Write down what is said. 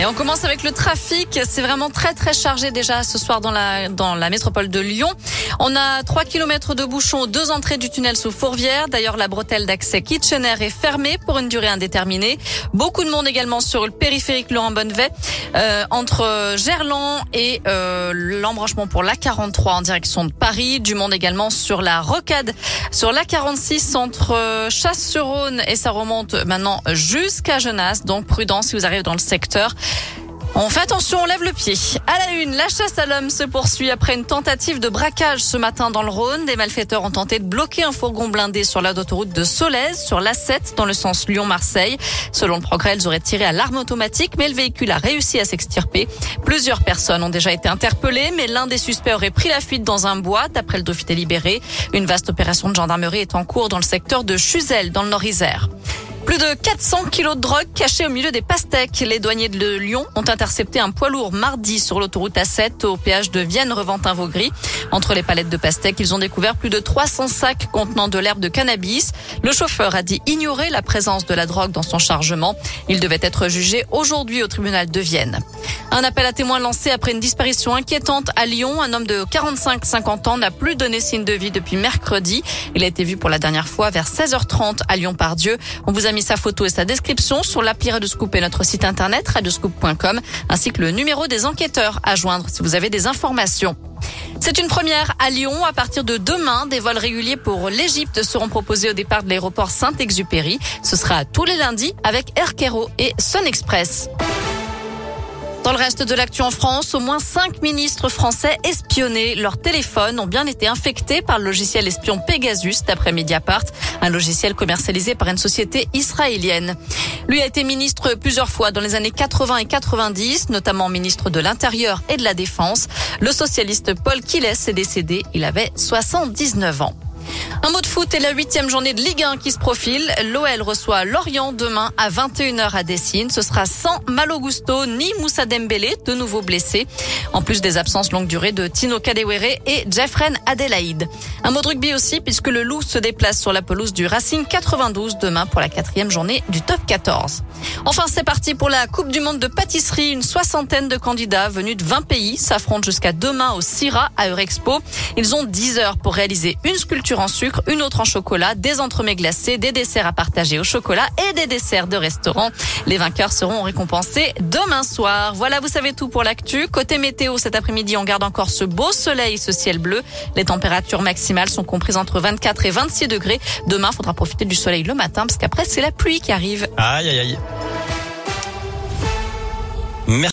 Et on commence avec le trafic. C'est vraiment très très chargé déjà ce soir dans la dans la métropole de Lyon. On a 3 km de bouchons deux entrées du tunnel sous Fourvière. D'ailleurs, la bretelle d'accès Kitchener est fermée pour une durée indéterminée. Beaucoup de monde également sur le périphérique Laurent Bonnevet, euh, entre Gerland et euh, l'embranchement pour l'A43 en direction de Paris. Du monde également sur la rocade, sur l'A46 entre Chasse-sur-Rhône et ça remonte maintenant jusqu'à Genasse. Donc prudence si vous arrivez dans le secteur. On fait attention, on lève le pied. À la une, la chasse à l'homme se poursuit après une tentative de braquage ce matin dans le Rhône. Des malfaiteurs ont tenté de bloquer un fourgon blindé sur la d'autoroute de Solèze, sur l'A7, dans le sens Lyon-Marseille. Selon le progrès, ils auraient tiré à l'arme automatique, mais le véhicule a réussi à s'extirper. Plusieurs personnes ont déjà été interpellées, mais l'un des suspects aurait pris la fuite dans un bois, d'après le Dauphiné libéré. Une vaste opération de gendarmerie est en cours dans le secteur de Chuzel, dans le Nord-Isère. Plus de 400 kilos de drogue cachés au milieu des pastèques. Les douaniers de Lyon ont intercepté un poids lourd mardi sur l'autoroute A7 au péage de Vienne-Reventin-Vaugry. Entre les palettes de pastèques, ils ont découvert plus de 300 sacs contenant de l'herbe de cannabis. Le chauffeur a dit ignorer la présence de la drogue dans son chargement. Il devait être jugé aujourd'hui au tribunal de Vienne. Un appel à témoins lancé après une disparition inquiétante à Lyon. Un homme de 45-50 ans n'a plus donné signe de vie depuis mercredi. Il a été vu pour la dernière fois vers 16h30 à Lyon-Pardieu. On vous a mis sa photo et sa description sur l'appli Radioscoop et notre site internet radioscoop.com ainsi que le numéro des enquêteurs à joindre si vous avez des informations. C'est une première à Lyon. À partir de demain, des vols réguliers pour l'Égypte seront proposés au départ de l'aéroport Saint-Exupéry. Ce sera tous les lundis avec Air Cairo et Sun Express. Dans le reste de l'actu en France, au moins cinq ministres français espionnés. Leurs téléphones ont bien été infectés par le logiciel espion Pegasus, d'après Mediapart, un logiciel commercialisé par une société israélienne. Lui a été ministre plusieurs fois dans les années 80 et 90, notamment ministre de l'Intérieur et de la Défense. Le socialiste Paul Kiles est décédé. Il avait 79 ans. Un mot de foot et la huitième journée de Ligue 1 qui se profile. L'OL reçoit Lorient demain à 21h à Dessine. Ce sera sans Malo Gusto ni Moussa Dembélé, de nouveau blessés. En plus des absences longue durée de Tino Kadewere et Jeffren Adelaide. Un mot de rugby aussi puisque le Loup se déplace sur la pelouse du Racing 92 demain pour la quatrième journée du top 14. Enfin, c'est parti pour la Coupe du Monde de pâtisserie. Une soixantaine de candidats venus de 20 pays s'affrontent jusqu'à demain au CIRA à Eurexpo. Ils ont 10 heures pour réaliser une sculpture en une autre en chocolat, des entremets glacés, des desserts à partager au chocolat et des desserts de restaurant. Les vainqueurs seront récompensés demain soir. Voilà, vous savez tout pour l'actu. Côté météo, cet après-midi, on garde encore ce beau soleil, ce ciel bleu. Les températures maximales sont comprises entre 24 et 26 degrés. Demain, faudra profiter du soleil le matin parce qu'après, c'est la pluie qui arrive. Aïe, aïe, aïe.